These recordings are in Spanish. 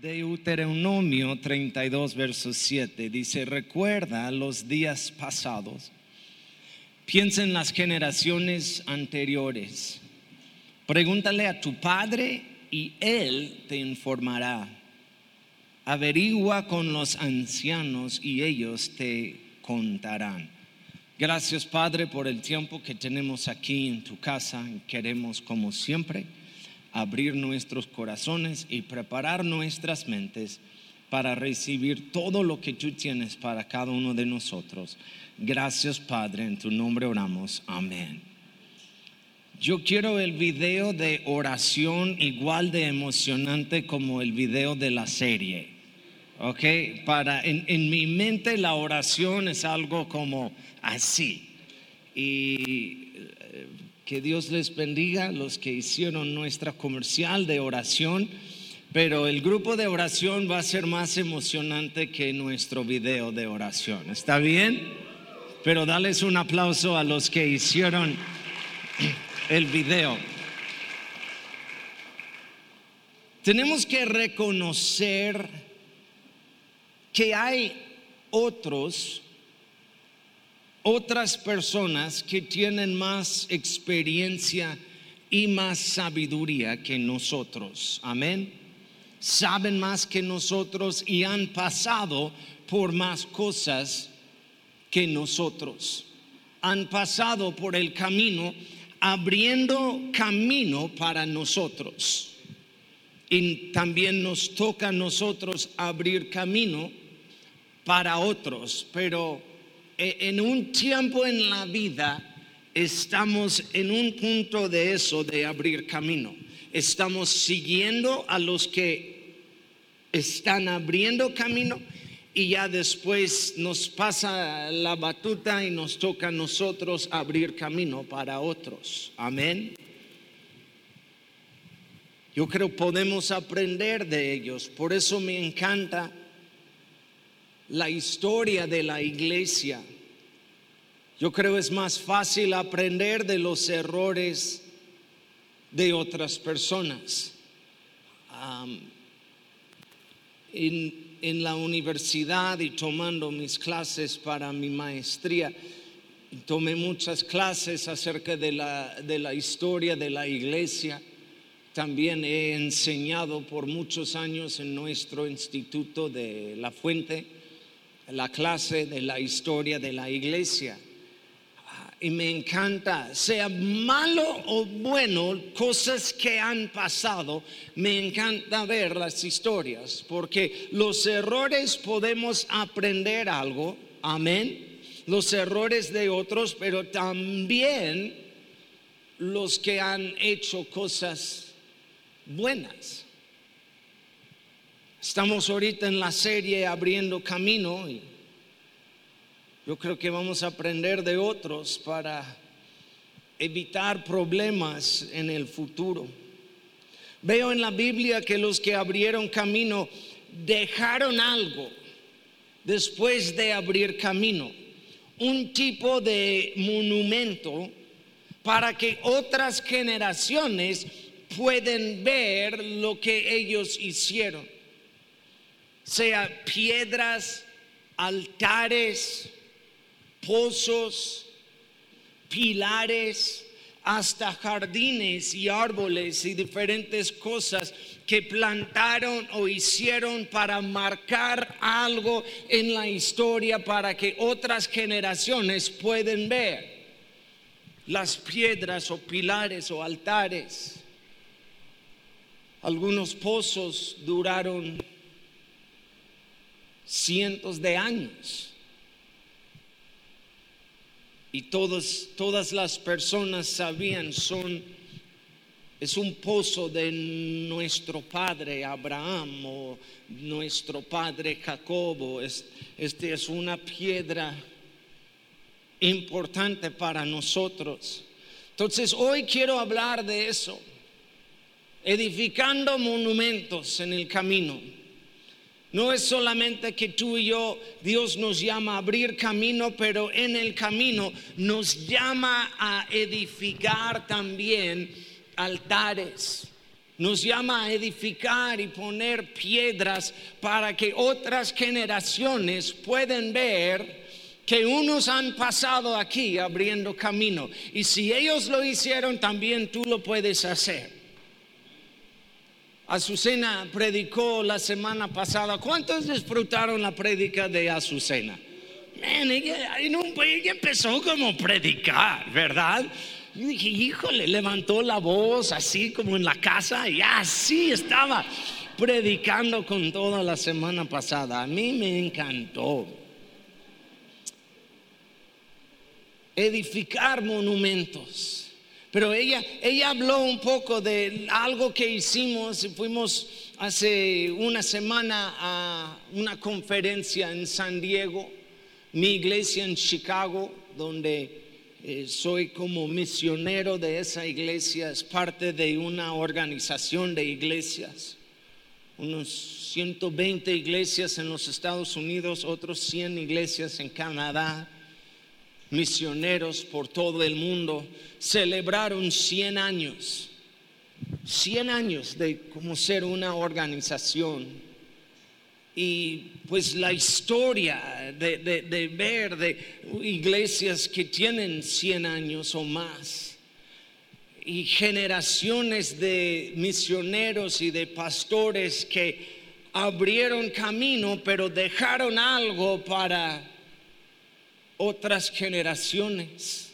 Deuteronomio 32, verso 7 dice, recuerda los días pasados, piensa en las generaciones anteriores, pregúntale a tu padre y él te informará, averigua con los ancianos y ellos te contarán. Gracias Padre por el tiempo que tenemos aquí en tu casa. Queremos como siempre abrir nuestros corazones y preparar nuestras mentes para recibir todo lo que tú tienes para cada uno de nosotros. Gracias Padre, en tu nombre oramos. Amén. Yo quiero el video de oración igual de emocionante como el video de la serie. ¿Ok? Para, en, en mi mente la oración es algo como así. Y que Dios les bendiga los que hicieron nuestra comercial de oración, pero el grupo de oración va a ser más emocionante que nuestro video de oración. ¿Está bien? Pero dales un aplauso a los que hicieron el video. Tenemos que reconocer que hay otros otras personas que tienen más experiencia y más sabiduría que nosotros. Amén. Saben más que nosotros y han pasado por más cosas que nosotros. Han pasado por el camino abriendo camino para nosotros. Y también nos toca a nosotros abrir camino para otros, pero en un tiempo en la vida estamos en un punto de eso, de abrir camino. Estamos siguiendo a los que están abriendo camino y ya después nos pasa la batuta y nos toca a nosotros abrir camino para otros. Amén. Yo creo podemos aprender de ellos. Por eso me encanta la historia de la iglesia. Yo creo es más fácil aprender de los errores de otras personas. en, en, la universidad y tomando mis clases para mi maestría, tomé muchas clases acerca de la, de la historia de la iglesia. También he enseñado por muchos años en nuestro instituto de La Fuente la clase de la historia de la iglesia. Y me encanta, sea malo o bueno, cosas que han pasado, me encanta ver las historias, porque los errores podemos aprender algo, amén, los errores de otros, pero también los que han hecho cosas buenas. Estamos ahorita en la serie abriendo camino y yo creo que vamos a aprender de otros para evitar problemas en el futuro. Veo en la Biblia que los que abrieron camino dejaron algo después de abrir camino, un tipo de monumento para que otras generaciones pueden ver lo que ellos hicieron sea piedras, altares, pozos, pilares, hasta jardines y árboles y diferentes cosas que plantaron o hicieron para marcar algo en la historia para que otras generaciones pueden ver las piedras o pilares o altares. Algunos pozos duraron cientos de años. Y todas, todas las personas sabían, son, es un pozo de nuestro padre Abraham o nuestro padre Jacobo. Es, este es una piedra importante para nosotros. Entonces hoy quiero hablar de eso, edificando monumentos en el camino. No es solamente que tú y yo, Dios nos llama a abrir camino, pero en el camino nos llama a edificar también altares, nos llama a edificar y poner piedras para que otras generaciones puedan ver que unos han pasado aquí abriendo camino. Y si ellos lo hicieron, también tú lo puedes hacer. Azucena predicó la semana pasada. ¿Cuántos disfrutaron la prédica de Azucena? ella, ella empezó como predicar, ¿verdad? Y dije, híjole, levantó la voz así como en la casa y así estaba predicando con toda la semana pasada. A mí me encantó. Edificar monumentos. Pero ella, ella habló un poco de algo que hicimos. Fuimos hace una semana a una conferencia en San Diego, mi iglesia en Chicago, donde eh, soy como misionero de esa iglesia, es parte de una organización de iglesias, unos 120 iglesias en los Estados Unidos, otros 100 iglesias en Canadá, misioneros por todo el mundo, celebraron 100 años, 100 años de como ser una organización. Y pues la historia de, ver de iglesias que tienen 100 años o más y generaciones de misioneros y de pastores que abrieron camino pero dejaron algo para otras generaciones.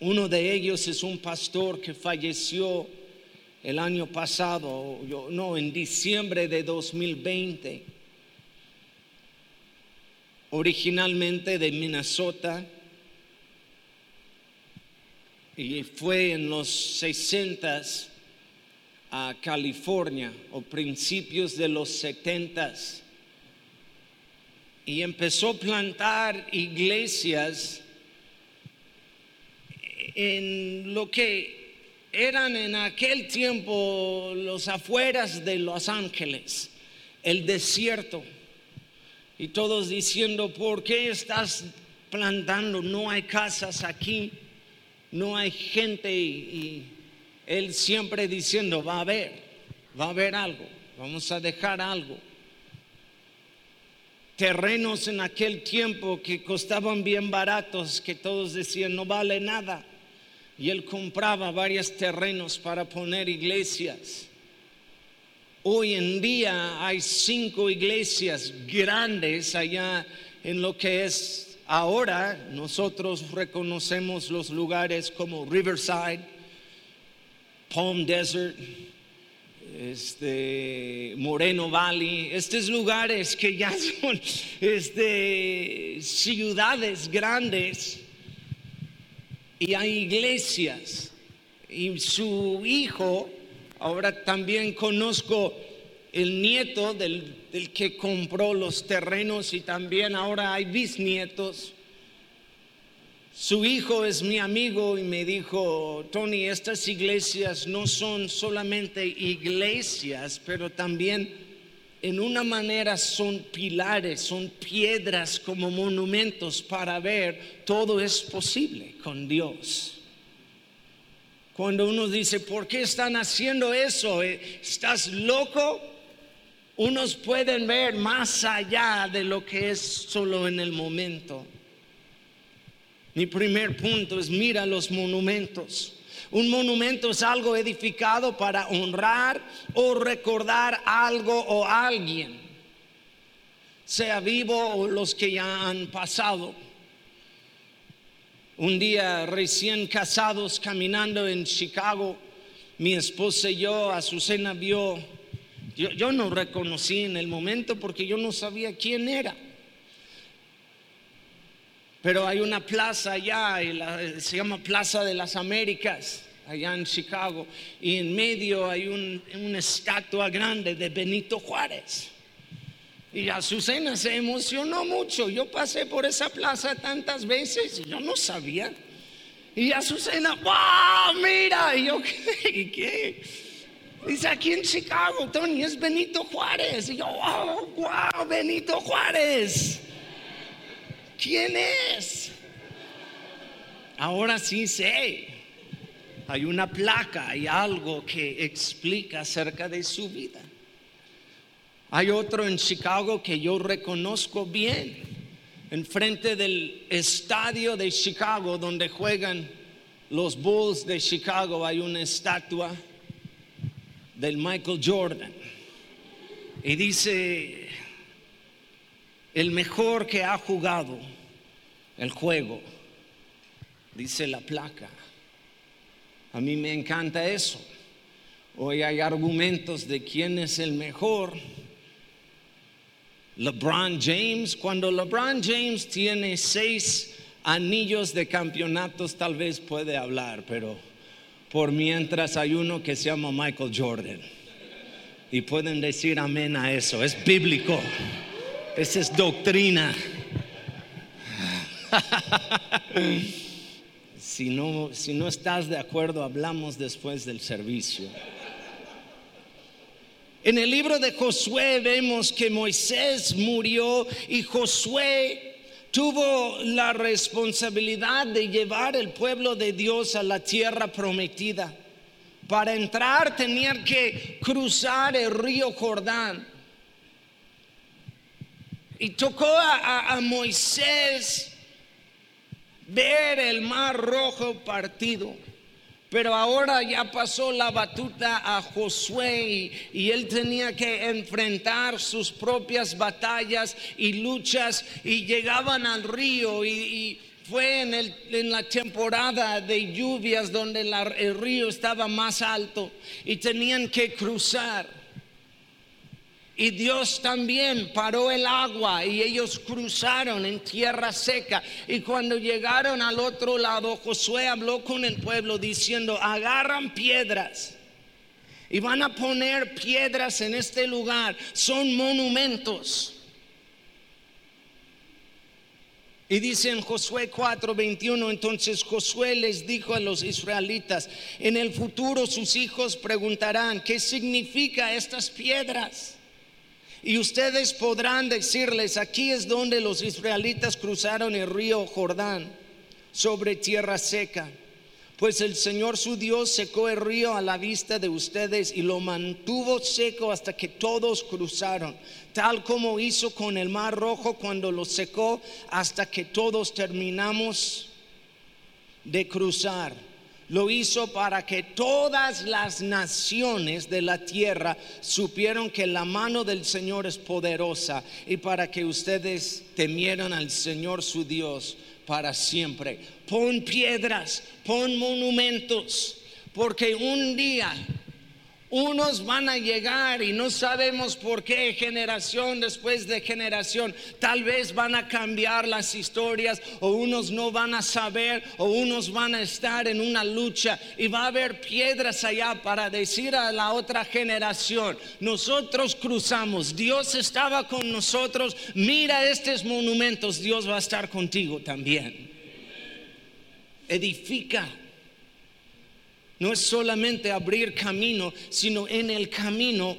Uno de ellos es un pastor que falleció el año pasado, no, en diciembre de 2020, originalmente de Minnesota, y fue en los 60 a California o principios de los 70 y empezó a plantar iglesias en lo que eran en aquel tiempo los afueras de Los Ángeles, el desierto. Y todos diciendo, ¿por qué estás plantando? No hay casas aquí, no hay gente. Y, él siempre diciendo, va a haber, va a haber algo, vamos a dejar algo. Terrenos en aquel tiempo que costaban bien baratos, que todos decían, no vale nada y él compraba varios terrenos para poner iglesias. Hoy en día hay cinco iglesias grandes allá en lo que es ahora. Nosotros reconocemos los lugares como Riverside, Palm Desert, este, Moreno Valley, estos lugares que ya son este, ciudades grandes y hay iglesias. Y su hijo, ahora también conozco el nieto del, que compró los terrenos y también ahora hay bisnietos. Su hijo es mi amigo y me dijo, Tony, estas iglesias no son solamente iglesias, pero también en una manera son pilares, son piedras como monumentos para ver todo es posible con Dios. Cuando uno dice, ¿por qué están haciendo eso? Eh, ¿Estás loco? Unos pueden ver más allá de lo que es solo en el momento. Mi primer punto es mira los monumentos. Un monumento es algo edificado para honrar o recordar algo o alguien, sea vivo o los que ya han pasado. Un día recién casados caminando en Chicago, mi esposa y yo, Azucena vio, yo, yo no reconocí en el momento porque yo no sabía quién era. Pero hay una plaza allá, se llama Plaza de las Américas, allá en Chicago, y en medio hay una estatua grande de Benito Juárez. Y Azucena se emocionó mucho. Yo pasé por esa plaza tantas veces y yo no sabía. Y Azucena, wow, mira. Y yo. ¿qué? Dice aquí en Chicago, Tony, es Benito Juárez. Y yo, wow, wow, Benito Juárez. ¿Quién es? Ahora sí sé. hay una placa, hay algo que explica acerca de su vida. Hay otro en Chicago que yo reconozco bien, enfrente del estadio de Chicago donde juegan los Bulls de Chicago hay una estatua del Michael Jordan. Y dice, el mejor que ha jugado el juego, dice la placa. A mí me encanta eso. Hoy hay argumentos de quién es el mejor. LeBron James, cuando LeBron James tiene seis anillos de campeonatos, tal vez puede hablar, pero por mientras hay uno que se llama Michael Jordan. Y pueden decir amén a eso, es bíblico, esa es doctrina. Si no, si no estás de acuerdo, hablamos después del servicio. En el libro de Josué vemos que Moisés murió y Josué tuvo la responsabilidad de llevar el pueblo de Dios a la tierra prometida. Para entrar tenían que cruzar el río Jordán. Y tocó a Moisés ver el mar rojo partido. Pero ahora ya pasó la batuta a Josué y, él tenía que enfrentar sus propias batallas y luchas y llegaban al río y, fue en, en, la temporada de lluvias donde el río estaba más alto y tenían que cruzar. Y Dios también paró el agua y ellos cruzaron en tierra seca. Y cuando llegaron al otro lado, Josué habló con el pueblo diciendo, agarran piedras. Y van a poner piedras en este lugar. Son monumentos. Y dice en Josué 4:21, entonces Josué les dijo a los israelitas, en el futuro sus hijos preguntarán, ¿qué significa estas piedras? Y ustedes podrán decirles, aquí es donde los israelitas cruzaron el río Jordán sobre tierra seca. Pues el Señor su Dios secó el río a la vista de ustedes y lo mantuvo seco hasta que todos cruzaron, tal como hizo con el mar rojo cuando lo secó hasta que todos terminamos de cruzar lo hizo para que todas las naciones de la tierra supieron que la mano del Señor es poderosa y para que ustedes temieran al Señor su Dios para siempre. Pon piedras, pon monumentos, porque un día unos van a llegar y no sabemos por qué generación después de generación. Tal vez van a cambiar las historias o unos no van a saber o unos van a estar en una lucha y va a haber piedras allá para decir a la otra generación, nosotros cruzamos, Dios estaba con nosotros, mira estos monumentos, Dios va a estar contigo también. Edifica no es solamente abrir camino, sino en el camino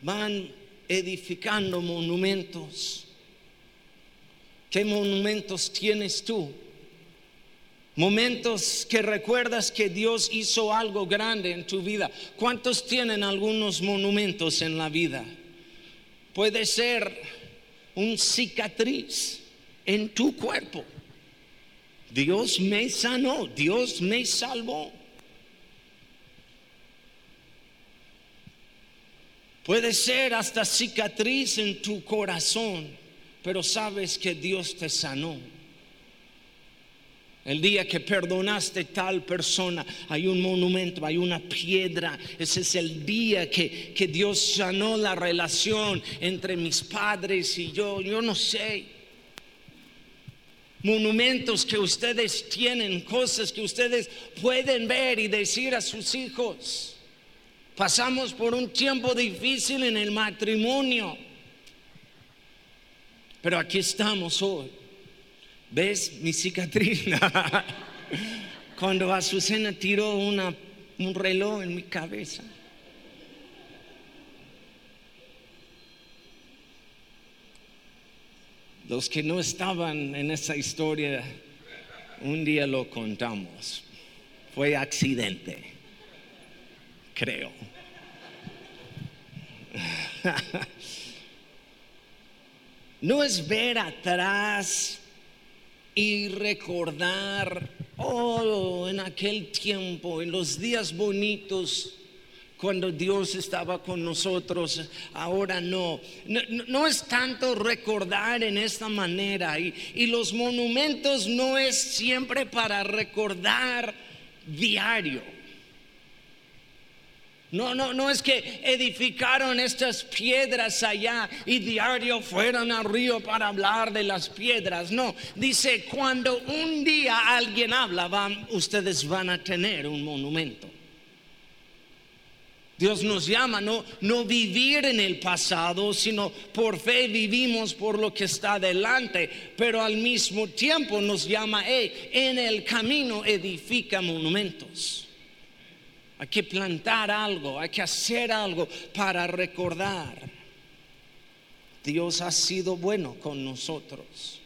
van edificando monumentos. ¿Qué monumentos tienes tú? Momentos que recuerdas que Dios hizo algo grande en tu vida. ¿Cuántos tienen algunos monumentos en la vida? Puede ser un cicatriz en tu cuerpo. Dios me sanó, Dios me salvó. Puede ser hasta cicatriz en tu corazón, pero sabes que Dios te sanó. El día que perdonaste tal persona, hay un monumento, hay una piedra. Ese es el día que, que Dios sanó la relación entre mis padres y yo. Yo no sé. Monumentos que ustedes tienen, cosas que ustedes pueden ver y decir a sus hijos. Pasamos por un tiempo difícil en el matrimonio. Pero aquí estamos hoy. ¿Ves mi cicatriz? Cuando Azucena tiró un reloj en mi cabeza. Los que no estaban en esa historia, un día lo contamos. fue accidente, creo. No es ver atrás y recordar, oh, en aquel tiempo, en los días bonitos, cuando Dios estaba con nosotros, ahora no. No, es tanto recordar en esta manera y, y los monumentos no es siempre para recordar diario. No, no, no es que edificaron estas piedras allá y diario fueron al río para hablar de las piedras. No, dice, cuando un día alguien habla, ustedes van a tener un monumento. Dios nos llama no, no vivir en el pasado, sino por fe vivimos por lo que está delante, pero al mismo tiempo nos llama, en el camino edifica monumentos. Hay que plantar algo, hay que hacer algo para recordar. Dios ha sido bueno con nosotros.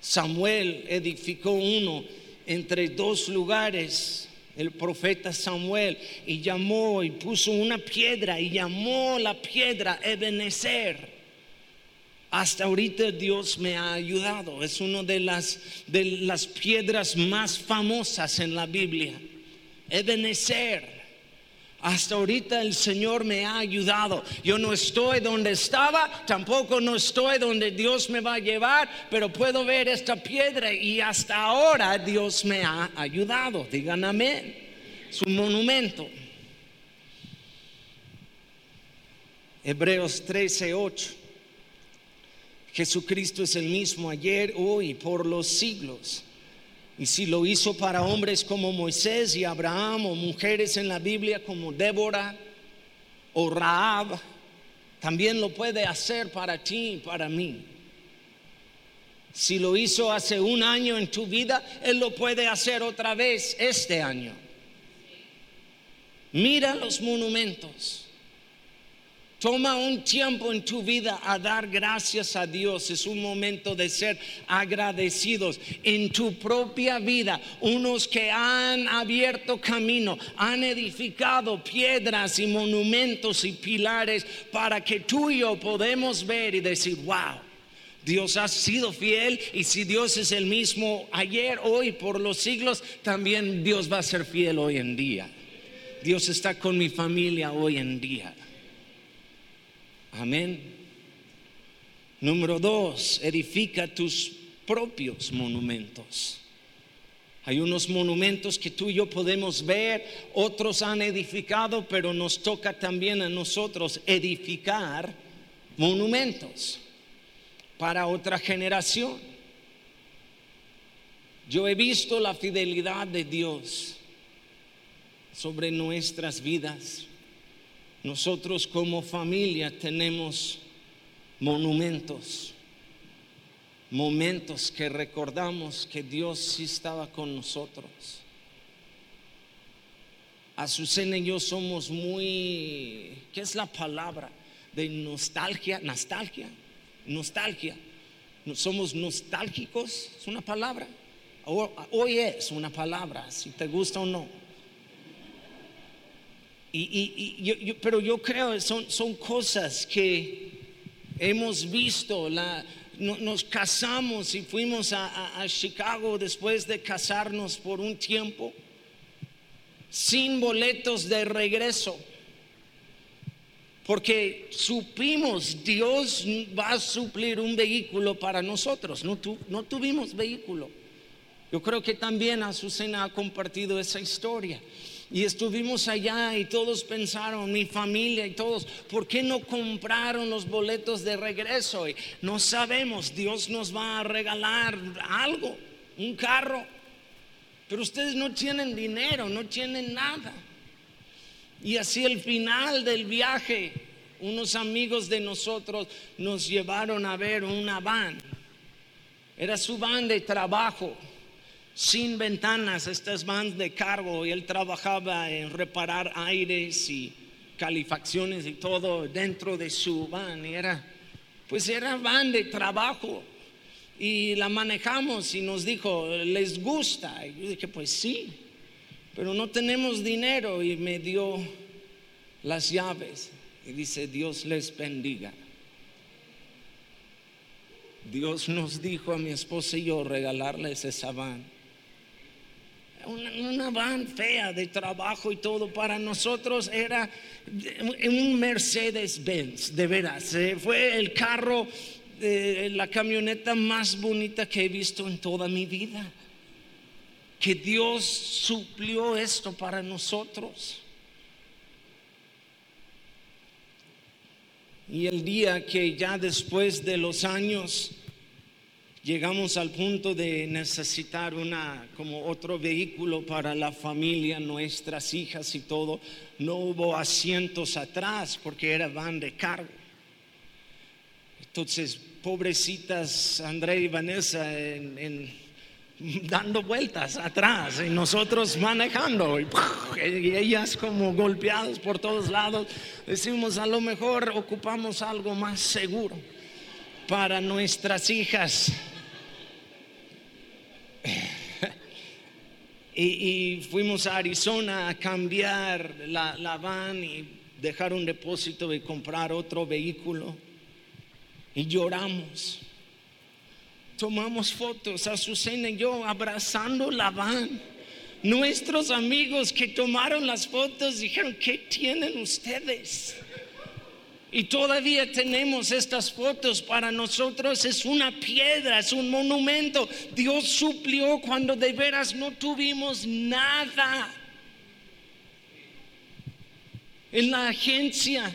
Samuel edificó uno entre dos lugares el profeta Samuel y llamó y puso una piedra y llamó la piedra Ebenezer. Hasta ahorita Dios me ha ayudado. Es una de las, de las piedras más famosas en la Biblia. Ebenezer. Hasta ahorita el Señor me ha ayudado. Yo no estoy donde estaba, tampoco no estoy donde Dios me va a llevar, pero puedo ver esta piedra y hasta ahora Dios me ha ayudado. Digan amén. Es un monumento. Hebreos 13, 8. Jesucristo es el mismo ayer, hoy, por los siglos. Y si lo hizo para hombres como Moisés y Abraham o mujeres en la Biblia como Débora o Raab, también lo puede hacer para ti y para mí. Si lo hizo hace un año en tu vida, Él lo puede hacer otra vez este año. Mira los monumentos. Toma un tiempo en tu vida a dar gracias a Dios. Es un momento de ser agradecidos en tu propia vida. Unos que han abierto camino, han edificado piedras y monumentos y pilares para que tú y yo podemos ver y decir, wow. Dios ha sido fiel y si Dios es el mismo ayer, hoy, por los siglos, también Dios va a ser fiel hoy en día. Dios está con mi familia hoy en día. Amén. Número dos, edifica tus propios monumentos. Hay unos monumentos que tú y yo podemos ver, otros han edificado, pero nos toca también a nosotros edificar monumentos para otra generación. Yo he visto la fidelidad de Dios sobre nuestras vidas. Nosotros como familia tenemos monumentos, momentos que recordamos que Dios sí estaba con nosotros. Azucena y yo somos muy, ¿qué es la palabra? De nostalgia, nostalgia, nostalgia. Somos nostálgicos, es una palabra. Hoy es una palabra, si te gusta o no. Y, pero yo creo son, son cosas que hemos visto. La, nos casamos y fuimos a, a, Chicago después de casarnos por un tiempo sin boletos de regreso. Porque supimos, Dios va a suplir un vehículo para nosotros. No, no tuvimos vehículo. Yo creo que también Azucena ha compartido esa historia. Y estuvimos allá y todos pensaron, mi familia y todos, ¿por qué no compraron los boletos de regreso? Y no sabemos, Dios nos va a regalar algo, un carro. Pero ustedes no tienen dinero, no tienen nada. Y así el final del viaje, unos amigos de nosotros nos llevaron a ver una van. Era su van de trabajo sin ventanas, estas van de cargo y él trabajaba en reparar aires y calefacciones y todo dentro de su van. Y era, pues era van de trabajo. Y la manejamos y nos dijo, ¿les gusta? Y yo dije, pues sí. pero no tenemos dinero y me dio las llaves y dice, Dios les bendiga. Dios nos dijo a mi esposa y yo regalarles esa van. Una, van fea de trabajo y todo. Para nosotros era un Mercedes Benz, de veras. Eh, fue el carro, eh, la camioneta más bonita que he visto en toda mi vida. Que Dios suplió esto para nosotros. Y el día que ya después de los años llegamos al punto de necesitar una como otro vehículo para la familia, nuestras hijas y todo, no hubo asientos atrás porque era van de cargo. Entonces, pobrecitas André y Vanessa dando vueltas atrás y nosotros manejando y, ellas como golpeadas por todos lados. Decimos, a lo mejor ocupamos algo más seguro para nuestras hijas. Y, fuimos a Arizona a cambiar la, la van y dejar un depósito y comprar otro vehículo. Y lloramos tomamos fotos, Azucena y yo abrazando la van. Nuestros amigos que tomaron las fotos dijeron, ¿qué tienen ustedes? Y todavía tenemos estas fotos. Para nosotros es una piedra, es un monumento. Dios suplió cuando de veras no tuvimos nada. En la agencia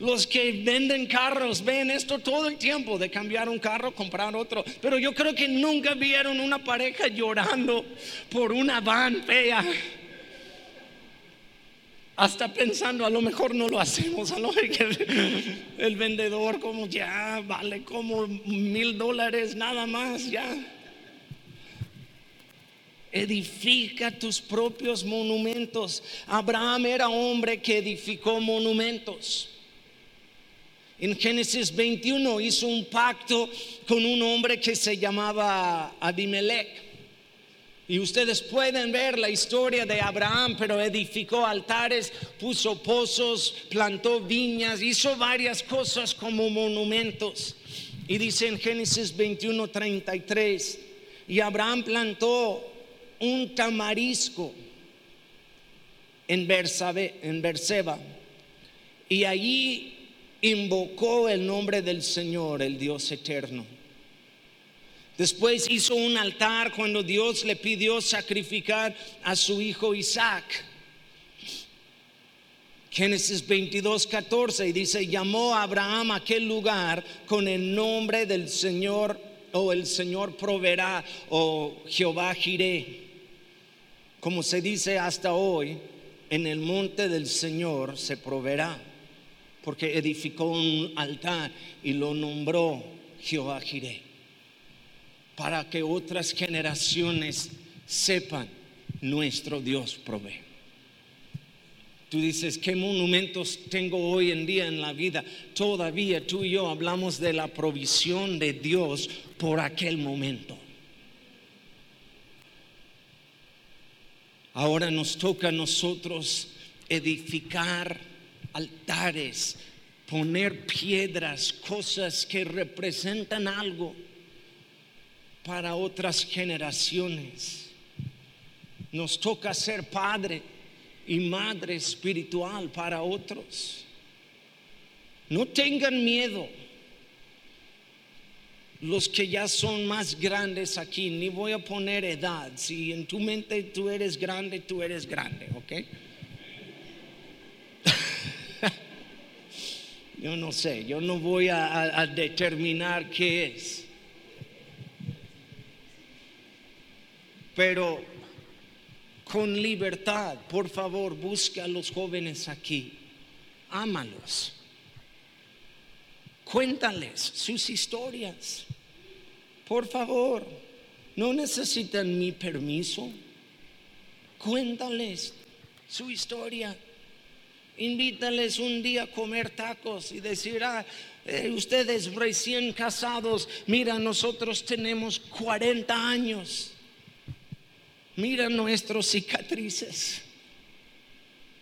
los que venden carros ven esto todo el tiempo de cambiar un carro, comprar otro. Pero yo creo que nunca vieron una pareja llorando por una van fea. Hasta pensando, a lo mejor no lo hacemos, a lo mejor el, vendedor como ya vale como mil dólares nada más, ya. Edifica tus propios monumentos. Abraham era hombre que edificó monumentos. En Génesis 21 hizo un pacto con un hombre que se llamaba Abimelech. Y ustedes pueden ver la historia de Abraham, pero edificó altares, puso pozos, plantó viñas, hizo varias cosas como monumentos. Y dice en Génesis 21, 33, y Abraham plantó un tamarisco en Berseba. Y allí invocó el nombre del Señor, el Dios eterno. Después hizo un altar cuando Dios le pidió sacrificar a su hijo Isaac. Génesis 22, 14 y dice, llamó a Abraham a aquel lugar con el nombre del Señor o el Señor proveerá o Jehová Jiré. Como se dice hasta hoy, en el monte del Señor se proveerá porque edificó un altar y lo nombró Jehová Jireh, para que otras generaciones sepan nuestro Dios provee. Tú dices, ¿qué monumentos tengo hoy en día en la vida? Todavía tú y yo hablamos de la provisión de Dios por aquel momento. Ahora nos toca a nosotros edificar altares, poner piedras, cosas que representan algo para otras generaciones. Nos toca ser padre y madre espiritual para otros. No tengan miedo. Los que ya son más grandes aquí, ni voy a poner edad. Si en tu mente tú eres grande, tú eres grande, ¿ok? Yo no sé, yo no voy a, determinar qué es. Pero con libertad, por favor, busca a los jóvenes aquí. Ámalos. Cuéntales sus historias. Por favor, no necesitan mi permiso. Cuéntales su historia invítales un día a comer tacos y decir, ah, eh, ustedes recién casados, mira, nosotros tenemos 40 años. Mira nuestras cicatrices.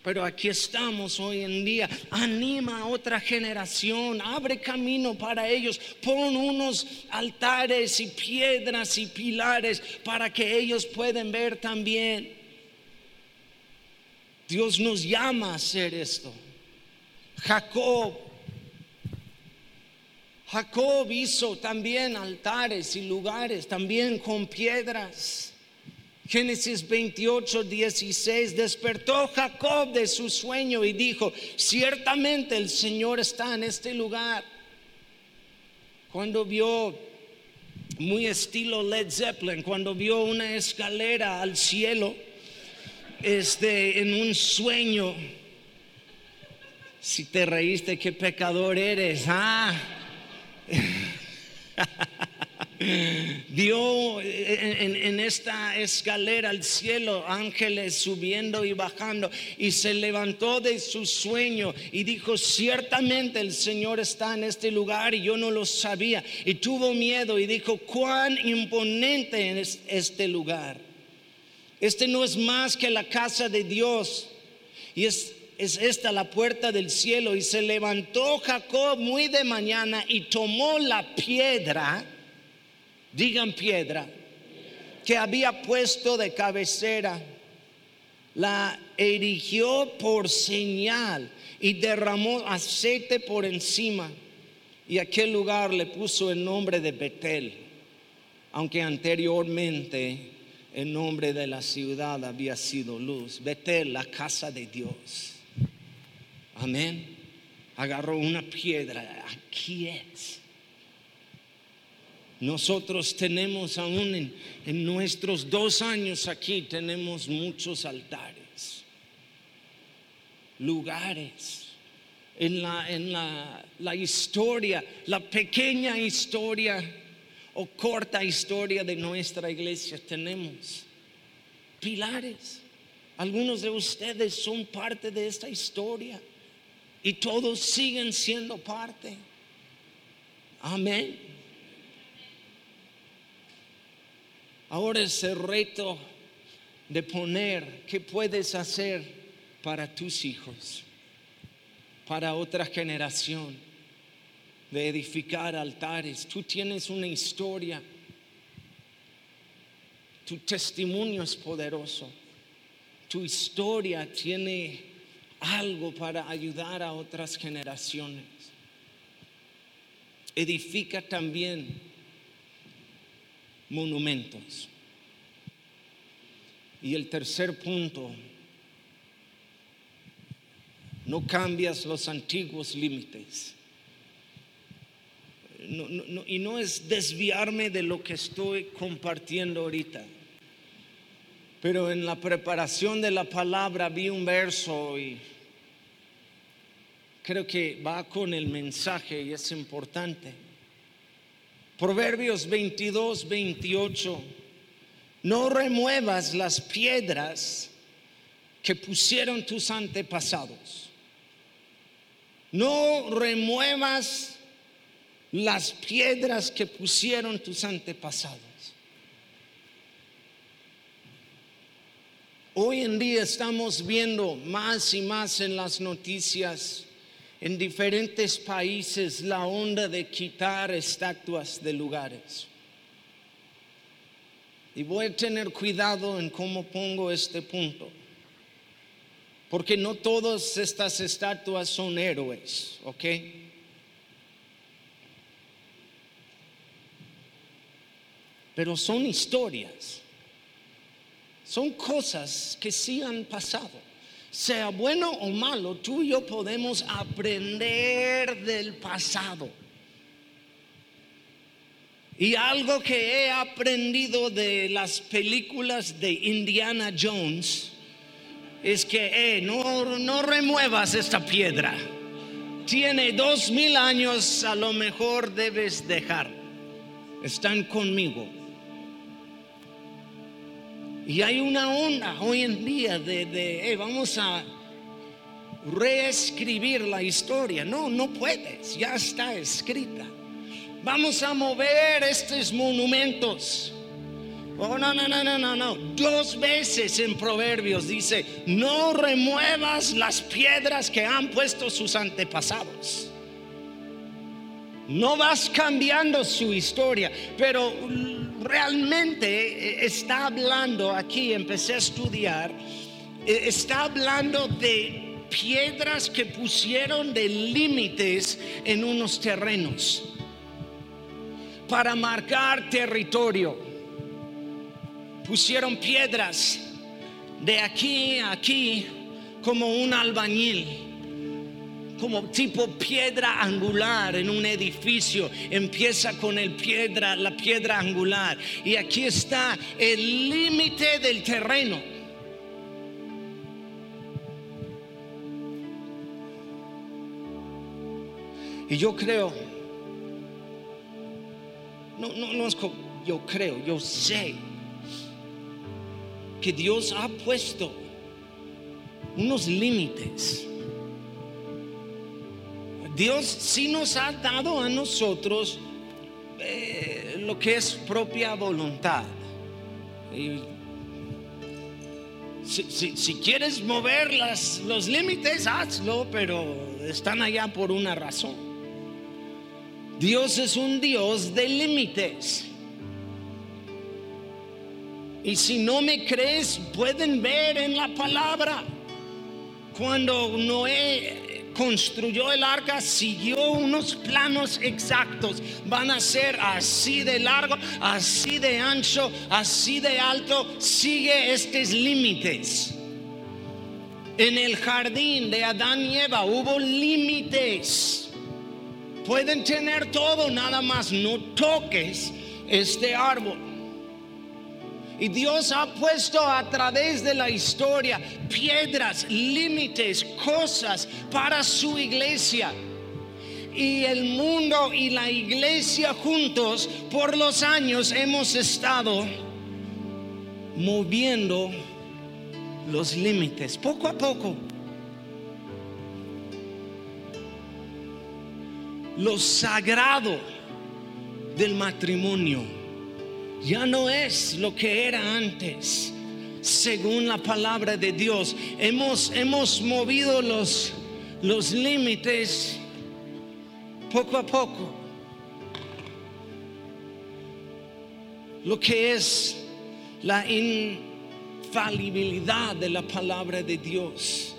Pero aquí estamos hoy en día. Anima a otra generación, abre camino para ellos. Pon unos altares y piedras y pilares para que ellos puedan ver también. Dios nos llama a hacer esto. Jacob. Jacob hizo también altares y lugares, también con piedras. Génesis 28, 16, despertó Jacob de su sueño y dijo, ciertamente el Señor está en este lugar. Cuando vio, muy estilo Led Zeppelin, cuando vio una escalera al cielo, este, en un sueño, si te reíste, qué pecador eres, ah. Vio en, esta escalera al cielo ángeles subiendo y bajando y se levantó de su sueño y dijo, ciertamente el Señor está en este lugar y yo no lo sabía. Y tuvo miedo y dijo, cuán imponente es este lugar. Este no es más que la casa de Dios y es es esta la puerta del cielo. Y se levantó Jacob muy de mañana y tomó la piedra digan piedra, que había puesto de cabecera, la erigió por señal y derramó aceite por encima. Y aquel lugar le puso el nombre de Betel, aunque anteriormente el nombre de la ciudad había sido Luz. Betel, la casa de Dios. Amén. Agarró una piedra. Aquí es nosotros tenemos aún en, nuestros dos años aquí, tenemos muchos altares, lugares. En la, en la, la historia, la pequeña historia o corta historia de nuestra iglesia, tenemos pilares. Algunos de ustedes son parte de esta historia y todos siguen siendo parte. Amén. Ahora es el reto de poner qué puedes hacer para tus hijos, para otra generación, de edificar altares. Tú tienes una historia, tu testimonio es poderoso, tu historia tiene algo para ayudar a otras generaciones. Edifica también monumentos. Y el tercer punto, no cambias los antiguos límites. y no es desviarme de lo que estoy compartiendo ahorita. Pero en la preparación de la palabra vi un verso y creo que va con el mensaje y es importante. Proverbios 22, 28. No remuevas las piedras que pusieron tus antepasados. No remuevas las piedras que pusieron tus antepasados. Hoy en día estamos viendo más y más en las noticias en diferentes países la onda de quitar estatuas de lugares. Y voy a tener cuidado en cómo pongo este punto. Porque no todas estas estatuas son héroes, ¿ok? Pero son historias. Son cosas que sí han pasado sea bueno o malo, tú y yo podemos aprender del pasado. Y algo que he aprendido de las películas de Indiana Jones es que eh, no, no remuevas esta piedra. Tiene dos mil años, a lo mejor debes dejar. Están conmigo. Y hay una onda hoy en día de, vamos a reescribir la historia. No, no puedes, ya está escrita. Vamos a mover estos monumentos. Oh, no, no, no, no, no, no. Dos veces en Proverbios dice, no remuevas las piedras que han puesto sus antepasados. No vas cambiando su historia, pero realmente está hablando aquí, empecé a estudiar, eh, está hablando de piedras que pusieron de límites en unos terrenos para marcar territorio. Pusieron piedras de aquí a aquí como un albañil como tipo piedra angular en un edificio. Empieza con el piedra, la piedra angular. Y aquí está el límite del terreno. Y yo creo, no, no, no es como yo creo, yo sé que Dios ha puesto unos límites Dios sí nos ha dado a nosotros eh, lo que es propia voluntad. si, quieres mover los límites, hazlo, pero están allá por una razón. Dios es un Dios de límites. Y si no me crees, pueden ver en la palabra. Cuando Noé construyó el arca siguió unos planos exactos. Van a ser así de largo, así de ancho, así de alto. Sigue estos límites. En el jardín de Adán y Eva hubo límites. Pueden tener todo, nada más no toques este árbol. Y Dios ha puesto a través de la historia piedras, límites, cosas para su iglesia. Y el mundo y la iglesia juntos por los años hemos estado moviendo los límites, poco a poco. Lo sagrado del matrimonio ya no es lo que era antes. Según la palabra de Dios, hemos, hemos movido los, los límites poco a poco. Lo que es la infalibilidad de la palabra de Dios.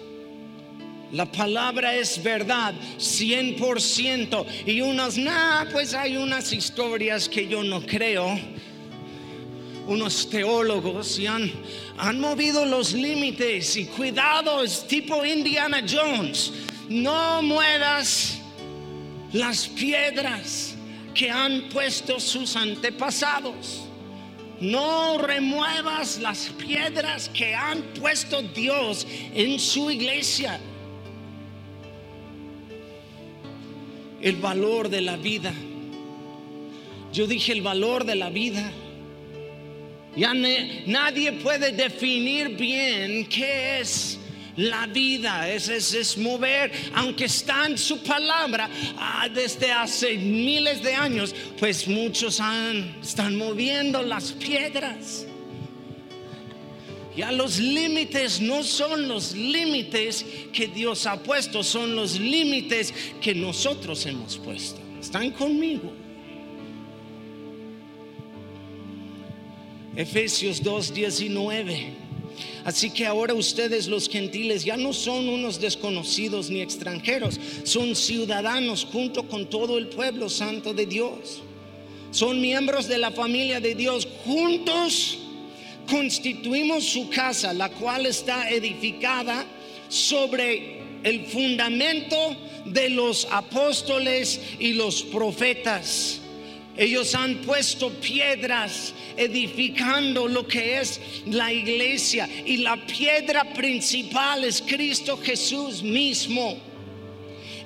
La palabra es verdad, 100%. Y unas, nah, pues hay unas historias que yo no creo unos teólogos y han, han movido los límites y cuidado, es tipo Indiana Jones, no muevas las piedras que han puesto sus antepasados. No remuevas las piedras que han puesto Dios en su iglesia. El valor de la vida. Yo dije el valor de la vida ya nadie puede definir bien qué es la vida, es, es, mover, aunque está en su palabra ah, desde hace miles de años, pues muchos han, están moviendo las piedras. Ya los límites no son los límites que Dios ha puesto, son los límites que nosotros hemos puesto. ¿Están conmigo? Efesios 2:19. Así que ahora ustedes los gentiles ya no son unos desconocidos ni extranjeros, son ciudadanos junto con todo el pueblo santo de Dios. Son miembros de la familia de Dios. Juntos constituimos su casa, la cual está edificada sobre el fundamento de los apóstoles y los profetas. Ellos han puesto piedras edificando lo que es la iglesia y la piedra principal es Cristo Jesús mismo.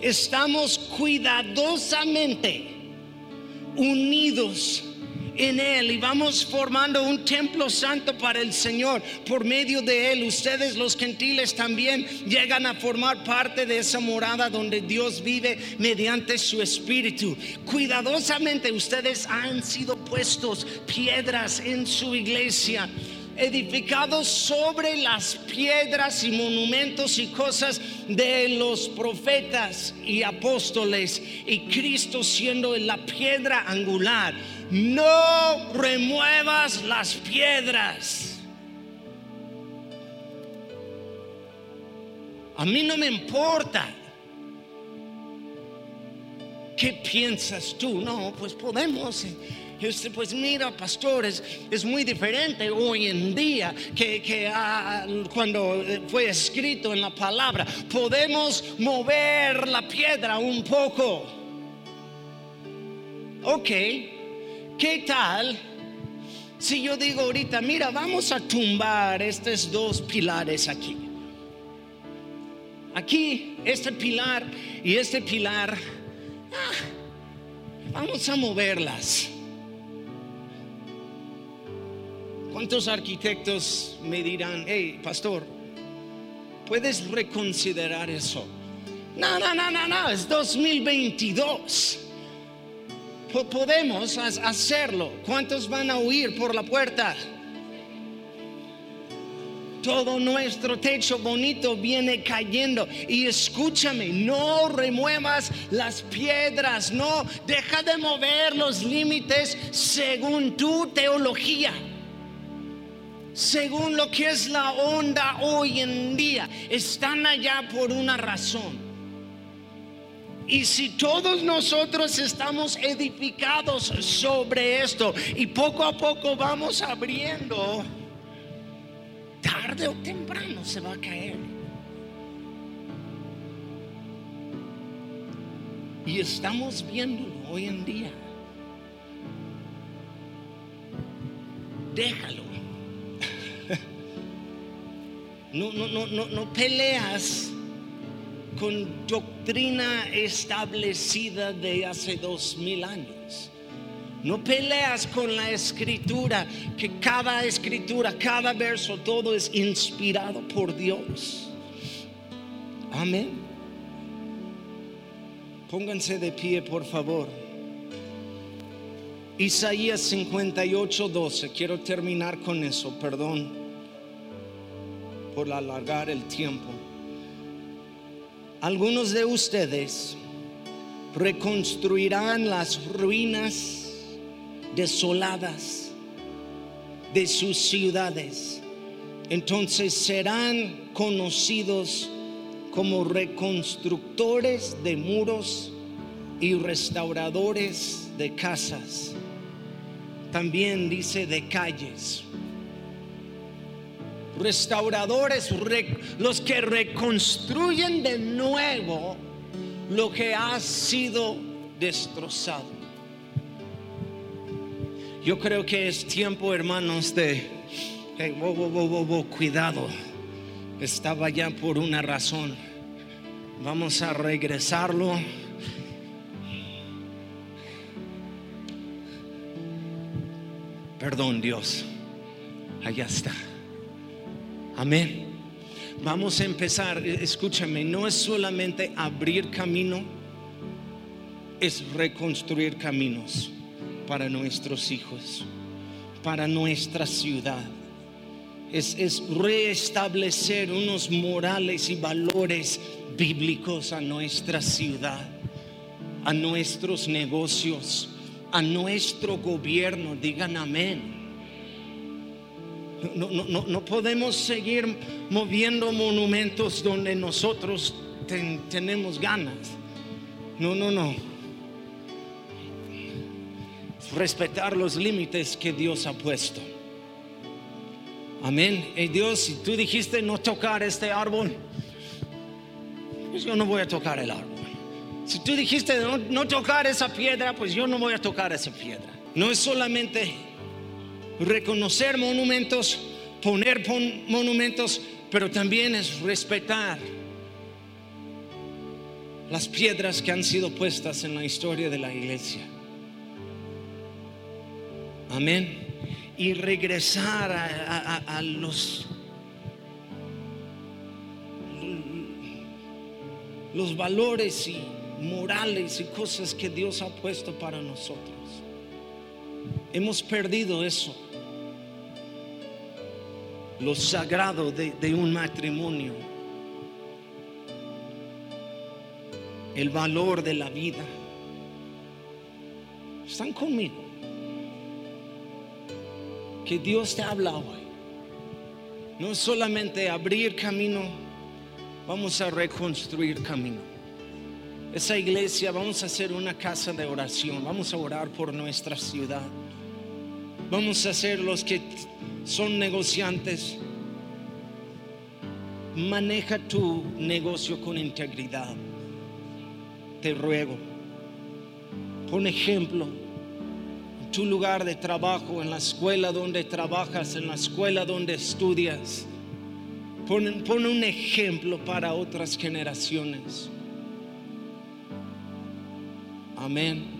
Estamos cuidadosamente unidos en Él y vamos formando un templo santo para el Señor. Por medio de Él, ustedes los gentiles también llegan a formar parte de esa morada donde Dios vive mediante su Espíritu. Cuidadosamente ustedes han sido puestos piedras en su iglesia edificados sobre las piedras y monumentos y cosas de los profetas y apóstoles y Cristo siendo la piedra angular. No remuevas las piedras. A mí no me importa. ¿Qué piensas tú? No, pues podemos pues mira, pastores, es muy diferente hoy en día que, ah, cuando fue escrito en la palabra. Podemos mover la piedra un poco. Ok, ¿qué tal? Si yo digo ahorita, mira, vamos a tumbar estos dos pilares aquí. Aquí, este pilar y este pilar, ah, vamos a moverlas. ¿Cuántos arquitectos me dirán, hey, pastor, puedes reconsiderar eso? No, no, no, no, no, es 2022. Podemos hacerlo. ¿Cuántos van a huir por la puerta? todo nuestro techo bonito viene cayendo. Y escúchame, no remuevas las piedras, no deja de mover los límites según tu teología según lo que es la onda hoy en día, están allá por una razón. Y si todos nosotros estamos edificados sobre esto y poco a poco vamos abriendo, tarde o temprano se va a caer. Y estamos viendo hoy en día. Déjalo no, no, no, no, no peleas con doctrina establecida de hace dos mil años. No peleas con la escritura, que cada escritura, cada verso, todo es inspirado por Dios. Amén. Pónganse de pie, por favor. Isaías 58, 12. Quiero terminar con eso, perdón por alargar el tiempo. Algunos de ustedes reconstruirán las ruinas desoladas de sus ciudades. Entonces serán conocidos como reconstructores de muros y restauradores de casas. También dice de calles restauradores, los que reconstruyen de nuevo lo que ha sido destrozado. Yo creo que es tiempo, hermanos, de cuidado. Estaba ya por una razón. Vamos a regresarlo. Perdón, Dios. Allá está. Amén. Vamos a empezar, escúchame, no es solamente abrir camino, es reconstruir caminos para nuestros hijos, para nuestra ciudad. Es, es reestablecer unos morales y valores bíblicos a nuestra ciudad, a nuestros negocios, a nuestro gobierno. Digan amén. No, no, no, podemos seguir moviendo monumentos donde nosotros tenemos ganas. No, no, no. Respetar los límites que Dios ha puesto. Amén. Y Dios, si tú dijiste no tocar este árbol, pues yo no voy a tocar el árbol. Si tú dijiste no, no tocar esa piedra, pues yo no voy a tocar esa piedra. No es solamente reconocer monumentos, poner monumentos, pero también es respetar las piedras que han sido puestas en la historia de la iglesia. Amén. Y regresar a, a- los los valores y morales y cosas que Dios ha puesto para nosotros. Hemos perdido eso. Lo sagrado de, de un matrimonio. El valor de la vida. ¿Están conmigo? Que Dios te habla hoy. No solamente abrir camino, vamos a reconstruir camino. Esa iglesia, vamos a hacer una casa de oración, vamos a orar por nuestra ciudad. Vamos a ser los que son negociantes. Maneja tu negocio con integridad. Te ruego. Pon ejemplo en tu lugar de trabajo, en la escuela donde trabajas, en la escuela donde estudias. Pon, un ejemplo para otras generaciones. Amén.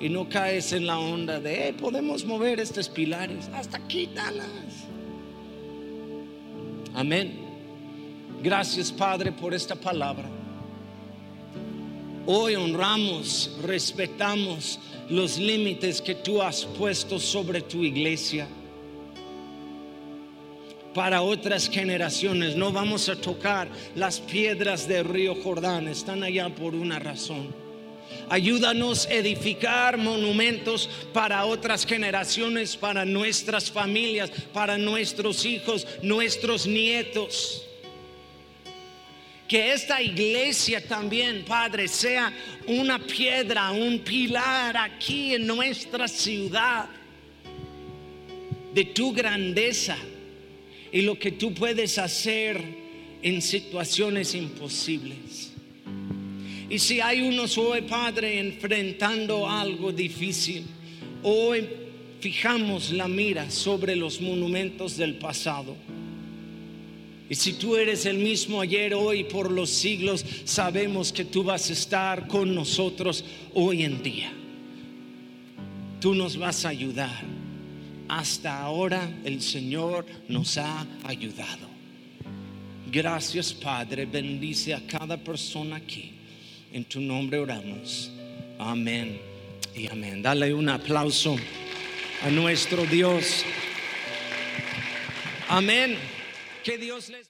Y no caes en la onda de, "Eh, podemos mover estos pilares, hasta quítalas. Amén. Gracias Padre por esta palabra. Hoy honramos, respetamos los límites que tú has puesto sobre tu iglesia. Para otras generaciones no vamos a tocar las piedras del río Jordán, están allá por una razón. Ayúdanos a edificar monumentos para otras generaciones, para nuestras familias, para nuestros hijos, nuestros nietos. Que esta iglesia también, Padre, sea una piedra, un pilar aquí en nuestra ciudad de tu grandeza y lo que tú puedes hacer en situaciones imposibles. Y si hay unos hoy, Padre, enfrentando algo difícil, hoy fijamos la mira sobre los monumentos del pasado. Y si tú eres el mismo ayer, hoy, por los siglos, sabemos que tú vas a estar con nosotros hoy en día. Tú nos vas a ayudar. Hasta ahora el Señor nos ha ayudado. Gracias Padre, bendice a cada persona aquí. En tu nombre oramos. Amén y amén. Dale un aplauso a nuestro Dios. Amén. Que Dios les